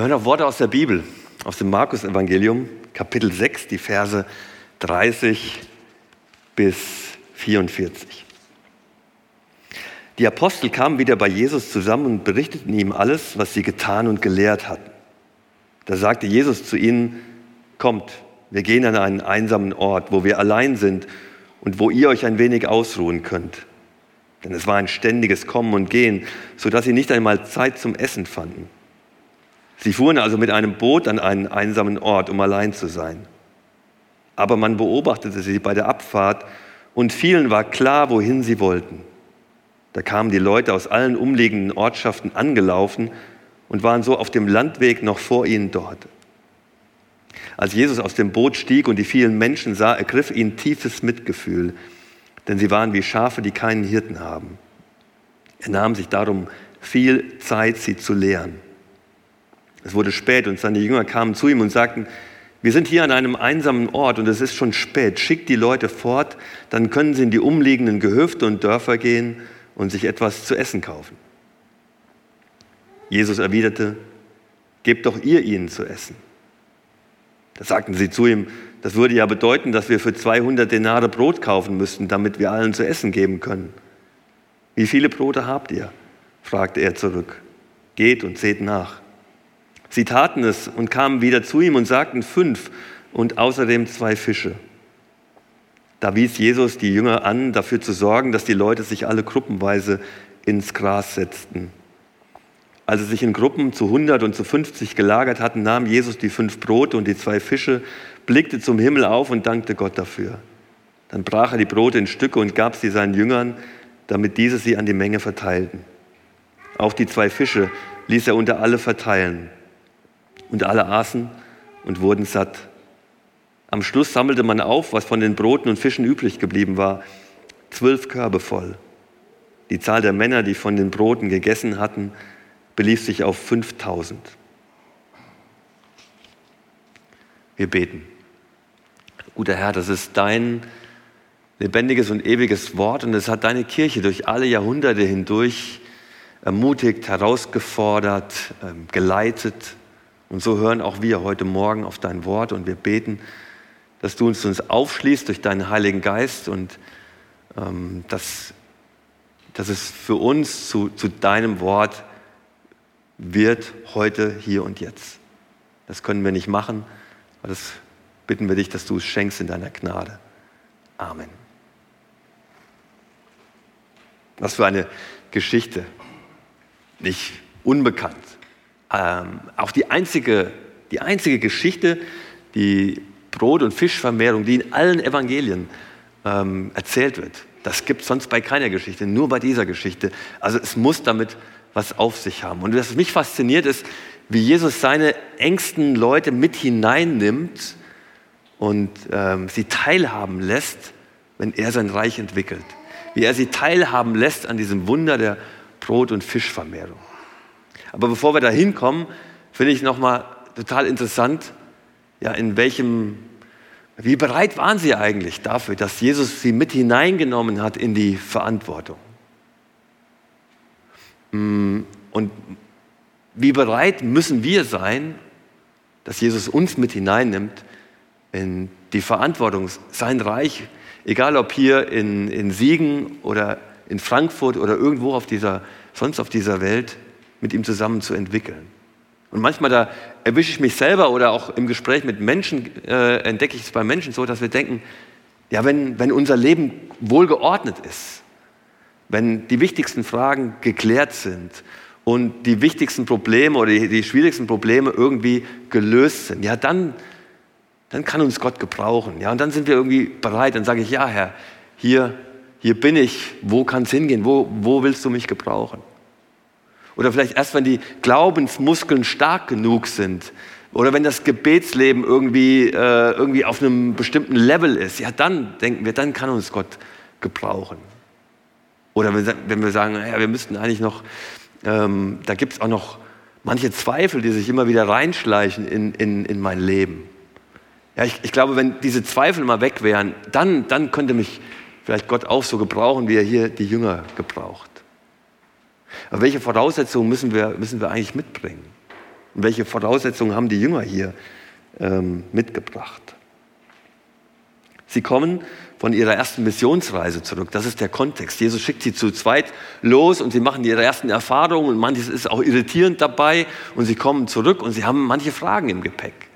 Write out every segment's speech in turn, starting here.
Wir hören auch Worte aus der Bibel, aus dem Markus-Evangelium, Kapitel 6, die Verse 30 bis 44. Die Apostel kamen wieder bei Jesus zusammen und berichteten ihm alles, was sie getan und gelehrt hatten. Da sagte Jesus zu ihnen, kommt, wir gehen an einen einsamen Ort, wo wir allein sind und wo ihr euch ein wenig ausruhen könnt. Denn es war ein ständiges Kommen und Gehen, sodass sie nicht einmal Zeit zum Essen fanden. Sie fuhren also mit einem Boot an einen einsamen Ort, um allein zu sein. Aber man beobachtete sie bei der Abfahrt und vielen war klar, wohin sie wollten. Da kamen die Leute aus allen umliegenden Ortschaften angelaufen und waren so auf dem Landweg noch vor ihnen dort. Als Jesus aus dem Boot stieg und die vielen Menschen sah, ergriff ihn tiefes Mitgefühl, denn sie waren wie Schafe, die keinen Hirten haben. Er nahm sich darum viel Zeit, sie zu lehren. Es wurde spät und seine Jünger kamen zu ihm und sagten, wir sind hier an einem einsamen Ort und es ist schon spät. Schickt die Leute fort, dann können sie in die umliegenden Gehöfte und Dörfer gehen und sich etwas zu essen kaufen. Jesus erwiderte, gebt doch ihr ihnen zu essen. Da sagten sie zu ihm, das würde ja bedeuten, dass wir für 200 Denare Brot kaufen müssten, damit wir allen zu essen geben können. Wie viele Brote habt ihr? fragte er zurück. Geht und seht nach. Sie taten es und kamen wieder zu ihm und sagten fünf und außerdem zwei Fische. Da wies Jesus die Jünger an, dafür zu sorgen, dass die Leute sich alle gruppenweise ins Gras setzten. Als sie sich in Gruppen zu 100 und zu 50 gelagert hatten, nahm Jesus die fünf Brote und die zwei Fische, blickte zum Himmel auf und dankte Gott dafür. Dann brach er die Brote in Stücke und gab sie seinen Jüngern, damit diese sie an die Menge verteilten. Auch die zwei Fische ließ er unter alle verteilen. Und alle aßen und wurden satt. Am Schluss sammelte man auf, was von den Broten und Fischen übrig geblieben war. Zwölf Körbe voll. Die Zahl der Männer, die von den Broten gegessen hatten, belief sich auf 5000. Wir beten. Guter Herr, das ist dein lebendiges und ewiges Wort und es hat deine Kirche durch alle Jahrhunderte hindurch ermutigt, herausgefordert, ähm, geleitet, und so hören auch wir heute Morgen auf dein Wort und wir beten, dass du uns, uns aufschließt durch deinen Heiligen Geist und ähm, dass, dass es für uns zu, zu deinem Wort wird heute, hier und jetzt. Das können wir nicht machen, aber das bitten wir dich, dass du es schenkst in deiner Gnade. Amen. Was für eine Geschichte. Nicht unbekannt ähm, auch die einzige, die einzige Geschichte, die Brot- und Fischvermehrung, die in allen Evangelien ähm, erzählt wird. Das gibt es sonst bei keiner Geschichte, nur bei dieser Geschichte. Also es muss damit was auf sich haben. Und was mich fasziniert ist, wie Jesus seine engsten Leute mit hineinnimmt und ähm, sie teilhaben lässt, wenn er sein Reich entwickelt. Wie er sie teilhaben lässt an diesem Wunder der Brot- und Fischvermehrung. Aber bevor wir da hinkommen, finde ich nochmal total interessant, ja, in welchem, wie bereit waren sie eigentlich dafür, dass Jesus sie mit hineingenommen hat in die Verantwortung? Mm, und wie bereit müssen wir sein, dass Jesus uns mit hineinnimmt in die Verantwortung, sein Reich, egal ob hier in, in Siegen oder in Frankfurt oder irgendwo auf dieser, sonst auf dieser Welt, mit ihm zusammen zu entwickeln. Und manchmal da erwische ich mich selber oder auch im Gespräch mit Menschen äh, entdecke ich es bei Menschen so, dass wir denken, ja, wenn, wenn unser Leben wohlgeordnet ist, wenn die wichtigsten Fragen geklärt sind und die wichtigsten Probleme oder die, die schwierigsten Probleme irgendwie gelöst sind, ja, dann, dann kann uns Gott gebrauchen. Ja, und dann sind wir irgendwie bereit. Dann sage ich, ja, Herr, hier, hier bin ich. Wo kann es hingehen? Wo, wo willst du mich gebrauchen? Oder vielleicht erst, wenn die Glaubensmuskeln stark genug sind. Oder wenn das Gebetsleben irgendwie, äh, irgendwie auf einem bestimmten Level ist. Ja, dann denken wir, dann kann uns Gott gebrauchen. Oder wenn wir sagen, ja, wir müssten eigentlich noch, ähm, da gibt es auch noch manche Zweifel, die sich immer wieder reinschleichen in, in, in mein Leben. Ja, ich, ich glaube, wenn diese Zweifel mal weg wären, dann, dann könnte mich vielleicht Gott auch so gebrauchen, wie er hier die Jünger gebraucht. Aber welche Voraussetzungen müssen wir, müssen wir eigentlich mitbringen? Und welche Voraussetzungen haben die Jünger hier ähm, mitgebracht? Sie kommen von ihrer ersten Missionsreise zurück. Das ist der Kontext. Jesus schickt sie zu zweit los und sie machen ihre ersten Erfahrungen und manches ist auch irritierend dabei und sie kommen zurück und sie haben manche Fragen im Gepäck.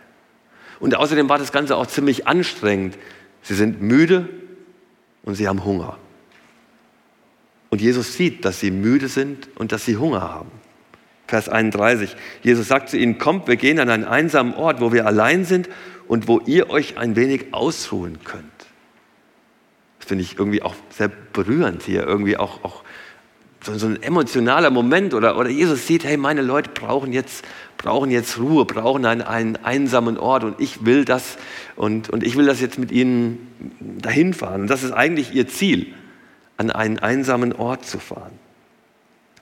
Und außerdem war das Ganze auch ziemlich anstrengend. Sie sind müde und sie haben Hunger. Und Jesus sieht, dass sie müde sind und dass sie Hunger haben. Vers 31. Jesus sagt zu ihnen, kommt, wir gehen an einen einsamen Ort, wo wir allein sind und wo ihr euch ein wenig ausruhen könnt. Das finde ich irgendwie auch sehr berührend hier, irgendwie auch, auch so, so, ein emotionaler Moment oder, oder Jesus sieht, hey, meine Leute brauchen jetzt, brauchen jetzt Ruhe, brauchen einen, einen einsamen Ort und ich will das und, und ich will das jetzt mit ihnen dahin fahren. Und das ist eigentlich ihr Ziel an einen einsamen Ort zu fahren.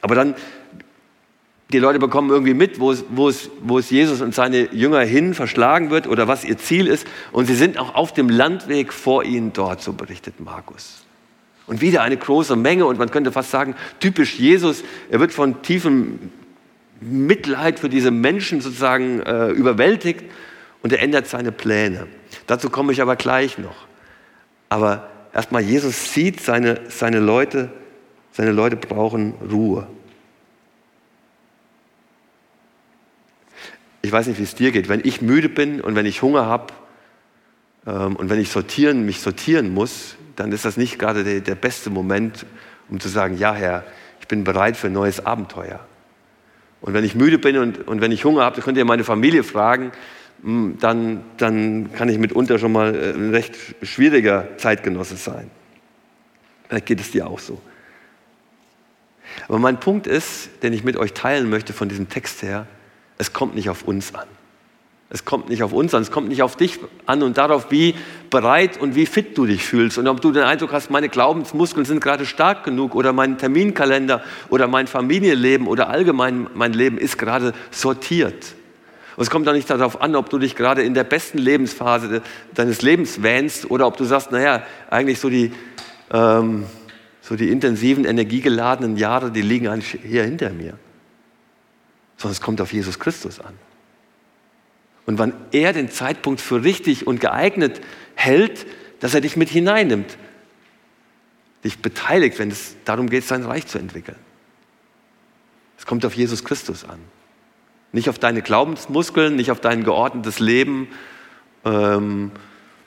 Aber dann, die Leute bekommen irgendwie mit, wo es, wo, es, wo es Jesus und seine Jünger hin verschlagen wird oder was ihr Ziel ist. Und sie sind auch auf dem Landweg vor ihnen dort, so berichtet Markus. Und wieder eine große Menge und man könnte fast sagen, typisch Jesus, er wird von tiefem Mitleid für diese Menschen sozusagen äh, überwältigt und er ändert seine Pläne. Dazu komme ich aber gleich noch. Aber erstmal, Jesus sieht, seine, seine, Leute, seine Leute brauchen Ruhe. Ich weiß nicht, wie es dir geht. Wenn ich müde bin und wenn ich Hunger habe ähm, und wenn ich sortieren, mich sortieren muss, dann ist das nicht gerade der, der beste Moment, um zu sagen, ja Herr, ich bin bereit für ein neues Abenteuer. Und wenn ich müde bin und, und wenn ich Hunger habe, könnt ihr meine Familie fragen, dann, dann kann ich mitunter schon mal äh, ein recht schwieriger Zeitgenosse sein. Vielleicht geht es dir auch so. Aber mein Punkt ist, den ich mit euch teilen möchte von diesem Text her, es kommt nicht auf uns an. Es kommt nicht auf uns an, es kommt nicht auf dich an und darauf, wie bereit und wie fit du dich fühlst. Und ob du den Eindruck hast, meine Glaubensmuskeln sind gerade stark genug oder mein Terminkalender oder mein Familienleben oder allgemein mein Leben ist gerade sortiert. Und es kommt auch nicht darauf an, ob du dich gerade in der besten Lebensphase deines Lebens wähnst oder ob du sagst, naja, eigentlich so die, ähm, so die intensiven, energiegeladenen Jahre, die liegen eigentlich hier hinter mir. Sondern es kommt auf Jesus Christus an. Und wann er den Zeitpunkt für richtig und geeignet hält, dass er dich mit hineinnimmt, dich beteiligt, wenn es darum geht, sein Reich zu entwickeln. Es kommt auf Jesus Christus an. Nicht auf deine Glaubensmuskeln, nicht auf dein geordnetes Leben ähm,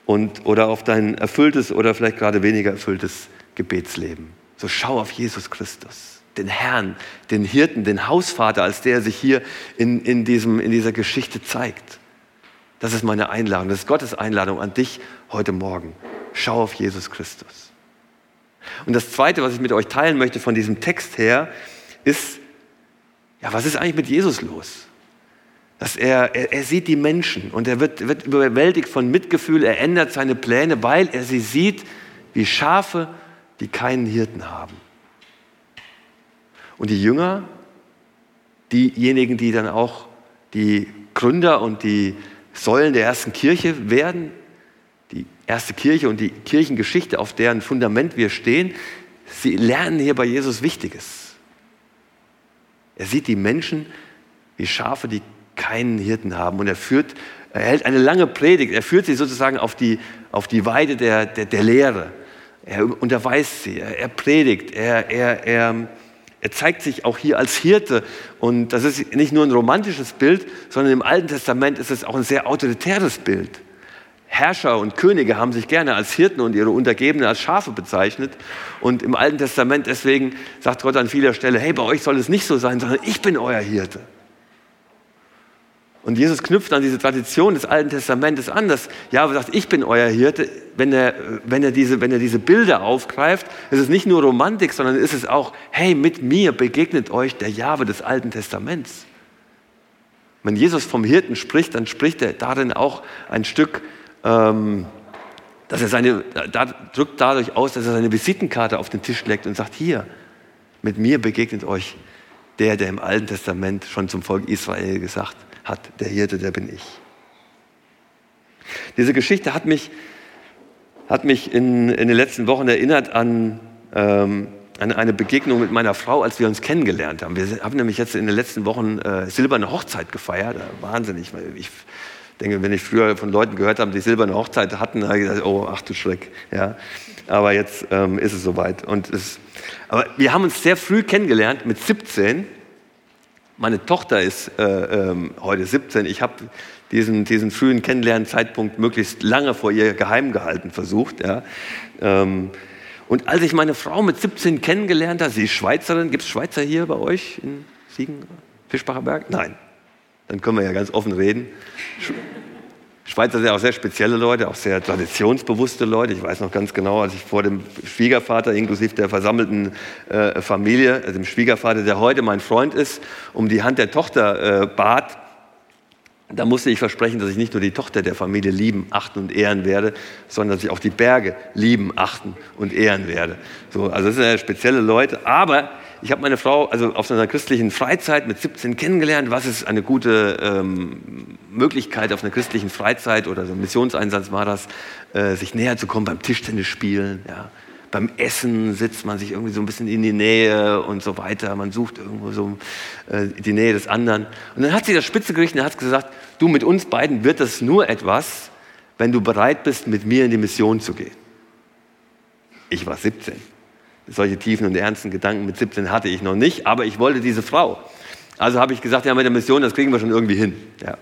und, oder auf dein erfülltes oder vielleicht gerade weniger erfülltes Gebetsleben. So schau auf Jesus Christus, den Herrn, den Hirten, den Hausvater, als der sich hier in, in, diesem, in dieser Geschichte zeigt. Das ist meine Einladung, das ist Gottes Einladung an dich heute Morgen. Schau auf Jesus Christus. Und das Zweite, was ich mit euch teilen möchte von diesem Text her, ist, ja, was ist eigentlich mit Jesus los? Dass er, er, er sieht die Menschen und er wird, wird überwältigt von Mitgefühl, er ändert seine Pläne, weil er sie sieht wie Schafe, die keinen Hirten haben. Und die Jünger, diejenigen, die dann auch die Gründer und die Säulen der ersten Kirche werden, die erste Kirche und die Kirchengeschichte, auf deren Fundament wir stehen, sie lernen hier bei Jesus Wichtiges. Er sieht die Menschen wie Schafe, die keinen Hirten haben. Und er führt, er hält eine lange Predigt, er führt sie sozusagen auf die, auf die Weide der, der, der Lehre. Er unterweist sie, er, er predigt, er, er, er, er zeigt sich auch hier als Hirte. Und das ist nicht nur ein romantisches Bild, sondern im Alten Testament ist es auch ein sehr autoritäres Bild. Herrscher und Könige haben sich gerne als Hirten und ihre Untergebenen als Schafe bezeichnet. Und im Alten Testament deswegen sagt Gott an vieler Stelle, hey, bei euch soll es nicht so sein, sondern ich bin euer Hirte. Und Jesus knüpft an diese Tradition des Alten Testamentes an, dass Jahwe sagt, ich bin euer Hirte. Wenn er, wenn er, diese, wenn er diese Bilder aufgreift, ist es nicht nur Romantik, sondern ist es auch, hey, mit mir begegnet euch der Jahwe des Alten Testaments. Wenn Jesus vom Hirten spricht, dann spricht er darin auch ein Stück, ähm, dass er seine, da, drückt dadurch aus, dass er seine Visitenkarte auf den Tisch legt und sagt, hier, mit mir begegnet euch der, der im Alten Testament schon zum Volk Israel gesagt hat. Der Hirte, der bin ich. Diese Geschichte hat mich, hat mich in, in den letzten Wochen erinnert an, ähm, an eine Begegnung mit meiner Frau, als wir uns kennengelernt haben. Wir haben nämlich jetzt in den letzten Wochen äh, silberne Hochzeit gefeiert. Wahnsinnig. Ich denke, wenn ich früher von Leuten gehört habe, die silberne Hochzeit hatten, habe ich gesagt, oh, ach du Schreck. Ja. Aber jetzt ähm, ist es soweit. Und es, aber wir haben uns sehr früh kennengelernt, mit 17. Meine Tochter ist äh, ähm, heute 17. Ich habe diesen, diesen frühen Kennenlernzeitpunkt möglichst lange vor ihr geheim gehalten versucht. Ja. Ähm, und als ich meine Frau mit 17 kennengelernt habe, sie ist Schweizerin, gibt es Schweizer hier bei euch in Siegen, Fischbacher Berg? Nein. Dann können wir ja ganz offen reden. Schweizer sind auch sehr spezielle Leute, auch sehr traditionsbewusste Leute. Ich weiß noch ganz genau, als ich vor dem Schwiegervater inklusive der versammelten äh, Familie, also dem Schwiegervater, der heute mein Freund ist, um die Hand der Tochter äh, bat, da musste ich versprechen, dass ich nicht nur die Tochter der Familie lieben, achten und ehren werde, sondern dass ich auch die Berge lieben, achten und ehren werde. So, also das sind ja spezielle Leute, aber ich habe meine Frau also auf einer christlichen Freizeit mit 17 kennengelernt. Was ist eine gute ähm, Möglichkeit auf einer christlichen Freizeit oder so ein Missionseinsatz war das, äh, sich näher zu kommen beim Tischtennis spielen. Ja. Beim Essen sitzt man sich irgendwie so ein bisschen in die Nähe und so weiter. Man sucht irgendwo so äh, die Nähe des anderen. Und dann hat sie das Spitze gerichtet und hat gesagt, du mit uns beiden wird das nur etwas, wenn du bereit bist, mit mir in die Mission zu gehen. Ich war 17. Solche tiefen und ernsten Gedanken mit 17 hatte ich noch nicht, aber ich wollte diese Frau. Also habe ich gesagt, ja, mit der Mission, das kriegen wir schon irgendwie hin. Ja.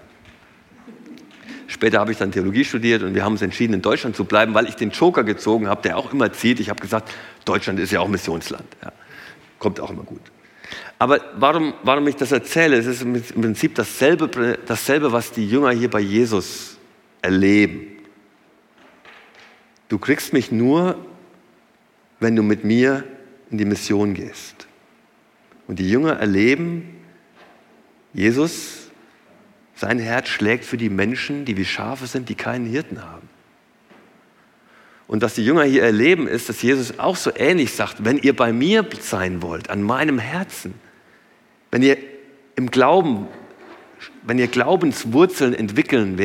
Später habe ich dann Theologie studiert und wir haben uns entschieden, in Deutschland zu bleiben, weil ich den Joker gezogen habe, der auch immer zieht. Ich habe gesagt, Deutschland ist ja auch Missionsland. Ja. Kommt auch immer gut. Aber warum, warum ich das erzähle, es ist im Prinzip dasselbe, dasselbe, was die Jünger hier bei Jesus erleben. Du kriegst mich nur, wenn du mit mir in die Mission gehst. Und die Jünger erleben, Jesus, sein Herz schlägt für die Menschen, die wie Schafe sind, die keinen Hirten haben. Und was die Jünger hier erleben, ist, dass Jesus auch so ähnlich sagt, wenn ihr bei mir sein wollt, an meinem Herzen, wenn ihr im Glauben, wenn ihr Glaubenswurzeln entwickeln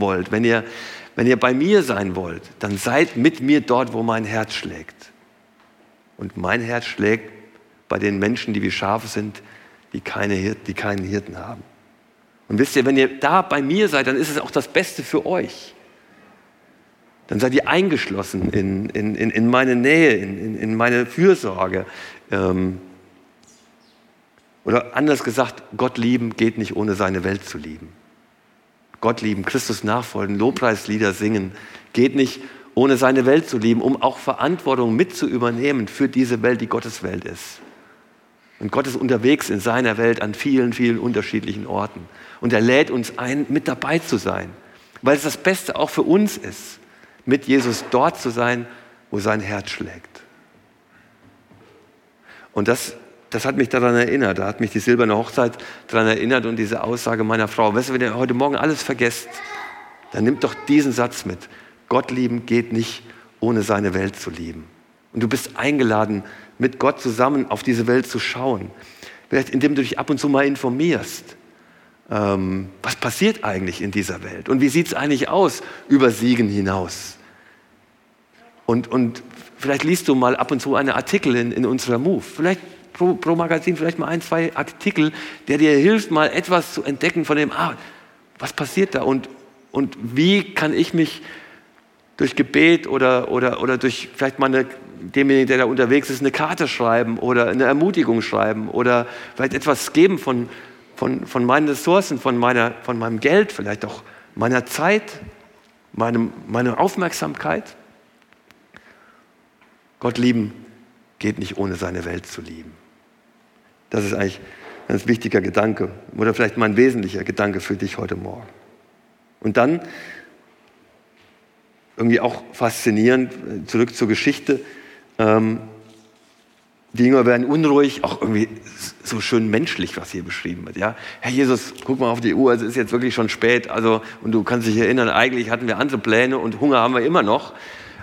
wollt, wenn ihr, wenn ihr bei mir sein wollt, dann seid mit mir dort, wo mein Herz schlägt. Und mein Herz schlägt bei den Menschen, die wie Schafe sind, die, keine Hirten, die keinen Hirten haben. Und wisst ihr, wenn ihr da bei mir seid, dann ist es auch das Beste für euch. Dann seid ihr eingeschlossen in, in, in meine Nähe, in, in meine Fürsorge. Ähm, oder anders gesagt, Gott lieben geht nicht ohne seine Welt zu lieben. Gott lieben, Christus nachfolgen, Lobpreislieder singen, geht nicht ohne seine Welt zu lieben, um auch Verantwortung mit zu übernehmen für diese Welt, die Gottes Welt ist. Und Gott ist unterwegs in seiner Welt an vielen, vielen unterschiedlichen Orten. Und er lädt uns ein, mit dabei zu sein, weil es das Beste auch für uns ist, mit Jesus dort zu sein, wo sein Herz schlägt. Und das, das hat mich daran erinnert, da hat mich die silberne Hochzeit daran erinnert und diese Aussage meiner Frau, weißt du, wenn ihr heute Morgen alles vergesst, dann nimmt doch diesen Satz mit. Gott lieben geht nicht, ohne seine Welt zu lieben. Und du bist eingeladen, mit Gott zusammen auf diese Welt zu schauen. Vielleicht indem du dich ab und zu mal informierst. Ähm, was passiert eigentlich in dieser Welt? Und wie sieht es eigentlich aus über Siegen hinaus? Und, und vielleicht liest du mal ab und zu einen Artikel in, in unserer Move. Vielleicht pro, pro Magazin, vielleicht mal ein, zwei Artikel, der dir hilft, mal etwas zu entdecken von dem, ah, was passiert da und, und wie kann ich mich durch Gebet oder, oder, oder durch vielleicht mal eine, demjenigen, der da unterwegs ist, eine Karte schreiben oder eine Ermutigung schreiben oder vielleicht etwas geben von, von, von meinen Ressourcen, von, meiner, von meinem Geld, vielleicht auch meiner Zeit, meinem, meiner Aufmerksamkeit. Gott lieben geht nicht ohne seine Welt zu lieben. Das ist eigentlich Ganz wichtiger Gedanke oder vielleicht mein wesentlicher Gedanke für dich heute Morgen. Und dann irgendwie auch faszinierend, zurück zur Geschichte. Ähm, die Jünger werden unruhig, auch irgendwie so schön menschlich, was hier beschrieben wird. Ja? Herr Jesus, guck mal auf die Uhr, es ist jetzt wirklich schon spät. Also, und du kannst dich erinnern, eigentlich hatten wir andere Pläne und Hunger haben wir immer noch.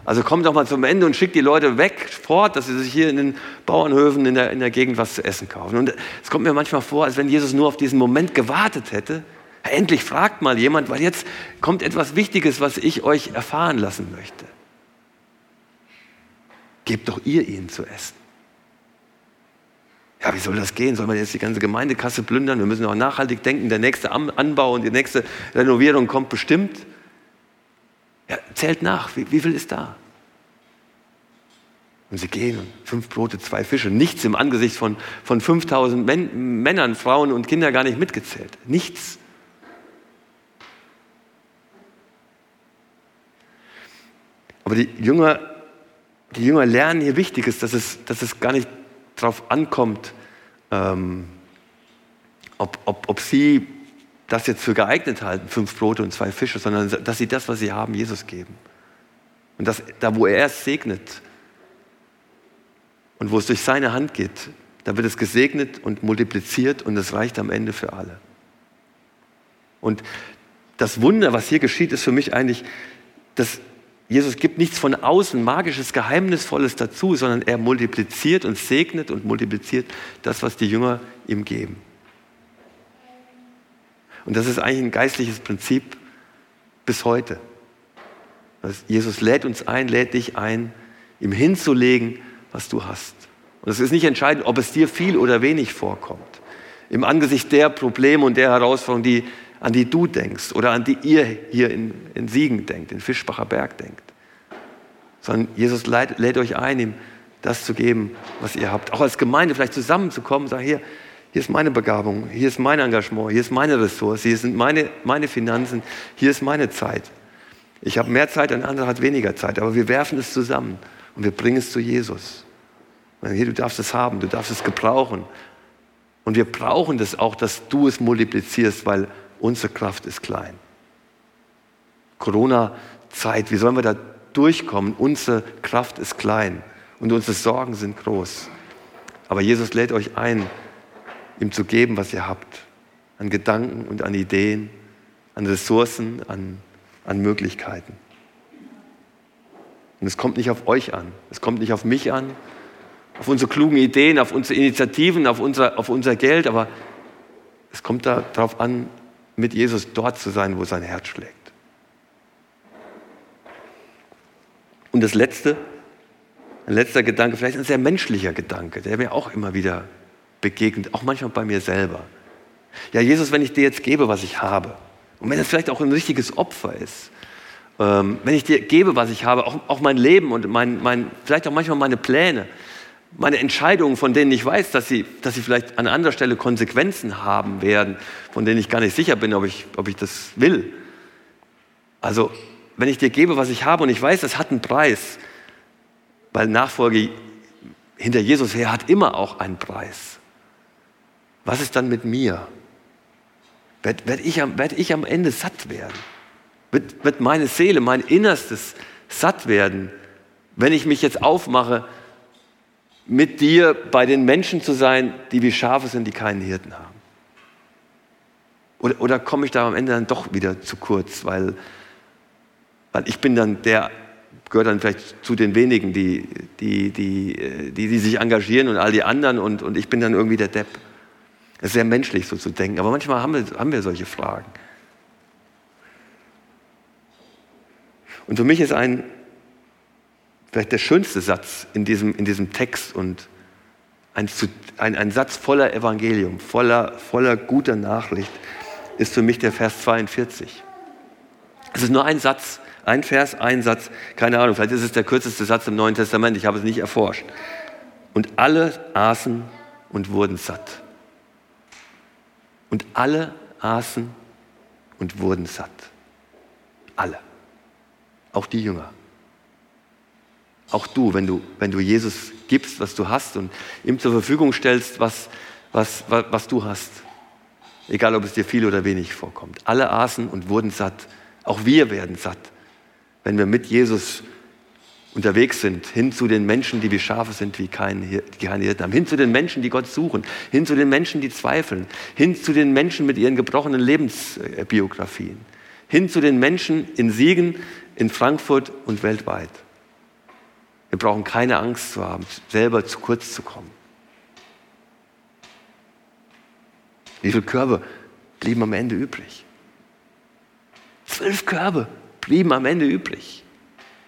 Also komm doch mal zum Ende und schick die Leute weg, fort, dass sie sich hier in den Bauernhöfen in der, in der Gegend was zu essen kaufen. Und es kommt mir manchmal vor, als wenn Jesus nur auf diesen Moment gewartet hätte. Endlich fragt mal jemand, weil jetzt kommt etwas Wichtiges, was ich euch erfahren lassen möchte. Gebt doch ihr ihnen zu essen. Ja, wie soll das gehen? Soll man jetzt die ganze Gemeindekasse plündern? Wir müssen auch nachhaltig denken. Der nächste Anbau und die nächste Renovierung kommt bestimmt. Ja, zählt nach. Wie, wie viel ist da? Und sie gehen fünf Brote, zwei Fische. Nichts im Angesicht von, von 5000 Männern, Frauen und Kindern gar nicht mitgezählt. Nichts. Aber die Jünger, die Jünger lernen hier Wichtiges, dass es, dass es gar nicht darauf ankommt, ähm, ob, ob, ob sie das jetzt für geeignet halten, fünf Brote und zwei Fische, sondern dass sie das, was sie haben, Jesus geben. Und dass da, wo er es segnet und wo es durch seine Hand geht, da wird es gesegnet und multipliziert und es reicht am Ende für alle. Und das Wunder, was hier geschieht, ist für mich eigentlich, dass Jesus gibt nichts von außen, magisches, geheimnisvolles dazu, sondern er multipliziert und segnet und multipliziert das, was die Jünger ihm geben. Und das ist eigentlich ein geistliches Prinzip bis heute. Jesus lädt uns ein, lädt dich ein, ihm hinzulegen, was du hast. Und es ist nicht entscheidend, ob es dir viel oder wenig vorkommt. Im Angesicht der Probleme und der Herausforderungen, die an die du denkst oder an die ihr hier in, in Siegen denkt, in Fischbacher Berg denkt. Sondern Jesus lädt, lädt euch ein, ihm das zu geben, was ihr habt. Auch als Gemeinde vielleicht zusammenzukommen und sagen, hier, hier ist meine Begabung, hier ist mein Engagement, hier ist meine Ressource, hier sind meine, meine Finanzen, hier ist meine Zeit. Ich habe mehr Zeit, ein anderer hat weniger Zeit, aber wir werfen es zusammen und wir bringen es zu Jesus. Hier, du darfst es haben, du darfst es gebrauchen. Und wir brauchen das auch, dass du es multiplizierst, weil unsere Kraft ist klein. Corona-Zeit, wie sollen wir da durchkommen? Unsere Kraft ist klein und unsere Sorgen sind groß. Aber Jesus lädt euch ein, ihm zu geben, was ihr habt. An Gedanken und an Ideen, an Ressourcen, an, an Möglichkeiten. Und es kommt nicht auf euch an, es kommt nicht auf mich an, auf unsere klugen Ideen, auf unsere Initiativen, auf unser, auf unser Geld, aber es kommt darauf an, mit Jesus dort zu sein, wo sein Herz schlägt. Und das Letzte, ein letzter Gedanke, vielleicht ein sehr menschlicher Gedanke, der mir auch immer wieder begegnet, auch manchmal bei mir selber. Ja, Jesus, wenn ich dir jetzt gebe, was ich habe, und wenn das vielleicht auch ein richtiges Opfer ist, ähm, wenn ich dir gebe, was ich habe, auch, auch mein Leben und mein, mein, vielleicht auch manchmal meine Pläne, meine Entscheidungen, von denen ich weiß, dass sie, dass sie vielleicht an anderer Stelle Konsequenzen haben werden, von denen ich gar nicht sicher bin, ob ich, ob ich das will. Also, wenn ich dir gebe, was ich habe und ich weiß, das hat einen Preis, weil Nachfolge hinter Jesus her hat immer auch einen Preis. Was ist dann mit mir? Werde werd ich, werd ich am Ende satt werden? Wird, wird meine Seele, mein Innerstes satt werden, wenn ich mich jetzt aufmache, mit dir bei den Menschen zu sein, die wie Schafe sind, die keinen Hirten haben? Oder, oder komme ich da am Ende dann doch wieder zu kurz, weil, weil ich bin dann der, gehört dann vielleicht zu den wenigen, die, die, die, die, die sich engagieren und all die anderen und, und ich bin dann irgendwie der Depp. Es ist sehr menschlich so zu denken, aber manchmal haben wir, haben wir solche Fragen. Und für mich ist ein, vielleicht der schönste Satz in diesem, in diesem Text und ein, ein, ein Satz voller Evangelium, voller, voller guter Nachricht, ist für mich der Vers 42. Es ist nur ein Satz, ein Vers, ein Satz, keine Ahnung, vielleicht ist es der kürzeste Satz im Neuen Testament, ich habe es nicht erforscht. Und alle aßen und wurden satt. Und alle aßen und wurden satt. Alle. Auch die Jünger. Auch du, wenn du, wenn du Jesus gibst, was du hast und ihm zur Verfügung stellst, was, was, was, was du hast. Egal, ob es dir viel oder wenig vorkommt. Alle aßen und wurden satt. Auch wir werden satt, wenn wir mit Jesus unterwegs sind, hin zu den Menschen, die wie Schafe sind, wie keine, Hirten haben, hin zu den Menschen, die Gott suchen, hin zu den Menschen, die zweifeln, hin zu den Menschen mit ihren gebrochenen Lebensbiografien, hin zu den Menschen in Siegen, in Frankfurt und weltweit. Wir brauchen keine Angst zu haben, selber zu kurz zu kommen. Wie viele Körbe blieben am Ende übrig? Zwölf Körbe blieben am Ende übrig.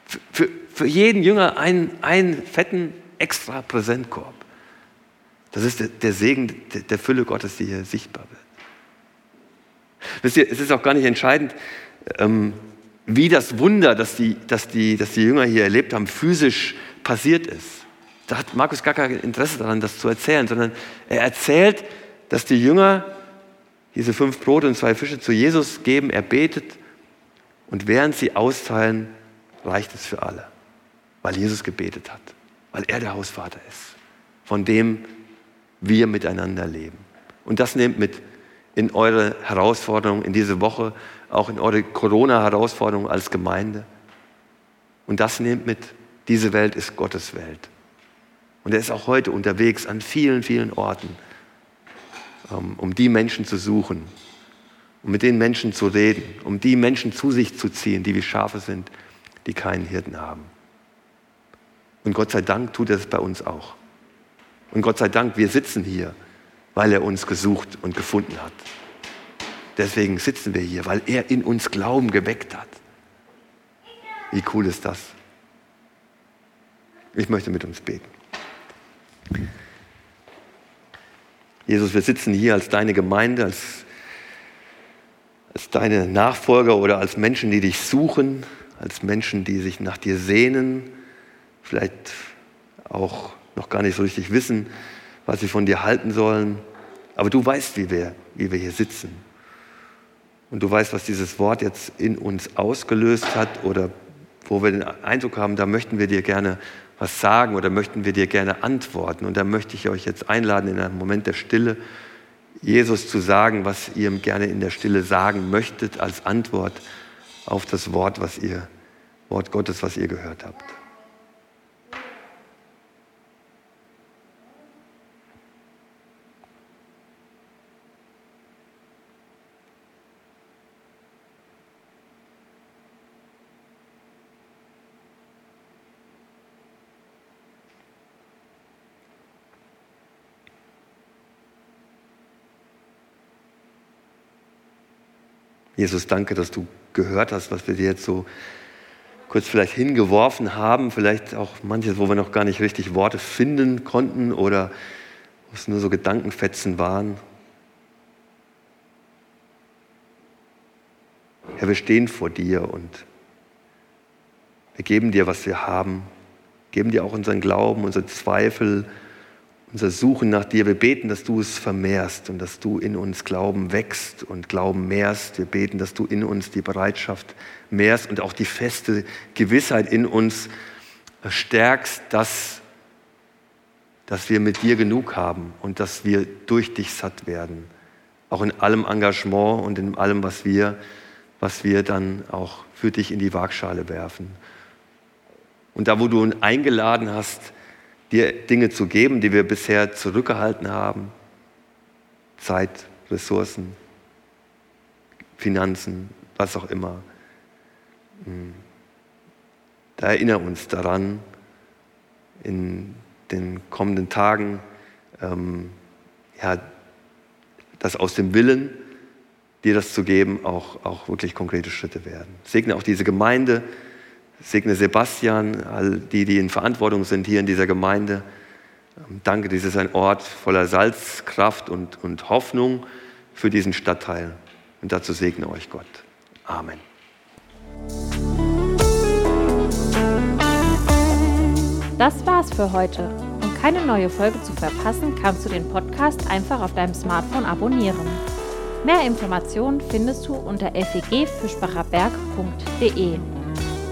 Für, für, für jeden Jünger einen, einen fetten extra Präsentkorb. Das ist der, der Segen der, der Fülle Gottes, die hier sichtbar wird. Wisst ihr, es ist auch gar nicht entscheidend, ähm, wie das Wunder, das die, das, die, das die Jünger hier erlebt haben, physisch passiert ist. Da hat Markus gar kein Interesse daran, das zu erzählen, sondern er erzählt, dass die Jünger diese fünf Brote und zwei Fische zu Jesus geben, er betet und während sie austeilen, reicht es für alle, weil Jesus gebetet hat, weil er der Hausvater ist, von dem wir miteinander leben. Und das nehmt mit in eure Herausforderungen in diese Woche, auch in eure Corona-Herausforderungen als Gemeinde. Und das nehmt mit. Diese Welt ist Gottes Welt. Und er ist auch heute unterwegs an vielen, vielen Orten, ähm, um die Menschen zu suchen, um mit den Menschen zu reden, um die Menschen zu sich zu ziehen, die wie Schafe sind, die keinen Hirten haben. Und Gott sei Dank tut er es bei uns auch. Und Gott sei Dank, wir sitzen hier weil er uns gesucht und gefunden hat. Deswegen sitzen wir hier, weil er in uns Glauben geweckt hat. Wie cool ist das? Ich möchte mit uns beten. Jesus, wir sitzen hier als deine Gemeinde, als, als deine Nachfolger oder als Menschen, die dich suchen, als Menschen, die sich nach dir sehnen, vielleicht auch noch gar nicht so richtig wissen, was sie von dir halten sollen. Aber du weißt, wie wir, wie wir hier sitzen. Und du weißt, was dieses Wort jetzt in uns ausgelöst hat oder wo wir den Eindruck haben, da möchten wir dir gerne was sagen oder möchten wir dir gerne antworten. Und da möchte ich euch jetzt einladen, in einem Moment der Stille Jesus zu sagen, was ihr gerne in der Stille sagen möchtet als Antwort auf das Wort, was ihr, Wort Gottes, was ihr gehört habt. Jesus, danke, dass du gehört hast, was wir dir jetzt so kurz vielleicht hingeworfen haben, vielleicht auch manches, wo wir noch gar nicht richtig Worte finden konnten oder wo es nur so Gedankenfetzen waren. Herr, wir stehen vor dir und wir geben dir, was wir haben, geben dir auch unseren Glauben, unsere Zweifel, unser Suchen nach dir. Wir beten, dass du es vermehrst und dass du in uns Glauben wächst und Glauben mehrst. Wir beten, dass du in uns die Bereitschaft mehrst und auch die feste Gewissheit in uns stärkst, dass, dass wir mit dir genug haben und dass wir durch dich satt werden. Auch in allem Engagement und in allem, was wir, was wir dann auch für dich in die Waagschale werfen. Und da, wo du uns eingeladen hast, dir Dinge zu geben, die wir bisher zurückgehalten haben. Zeit, Ressourcen, Finanzen, was auch immer. Hm. Da erinnere uns daran, in den kommenden Tagen, ähm, ja, dass aus dem Willen, dir das zu geben, auch, auch wirklich konkrete Schritte werden. Segne auch diese Gemeinde, Segne Sebastian, all die, die in Verantwortung sind hier in dieser Gemeinde. Ähm, danke, dies ist ein Ort voller Salzkraft und, und Hoffnung für diesen Stadtteil. Und dazu segne euch Gott. Amen. Das war's für heute. Um keine neue Folge zu verpassen, kannst du den Podcast einfach auf deinem Smartphone abonnieren. Mehr Informationen findest du unter fegfischbacherberg.de.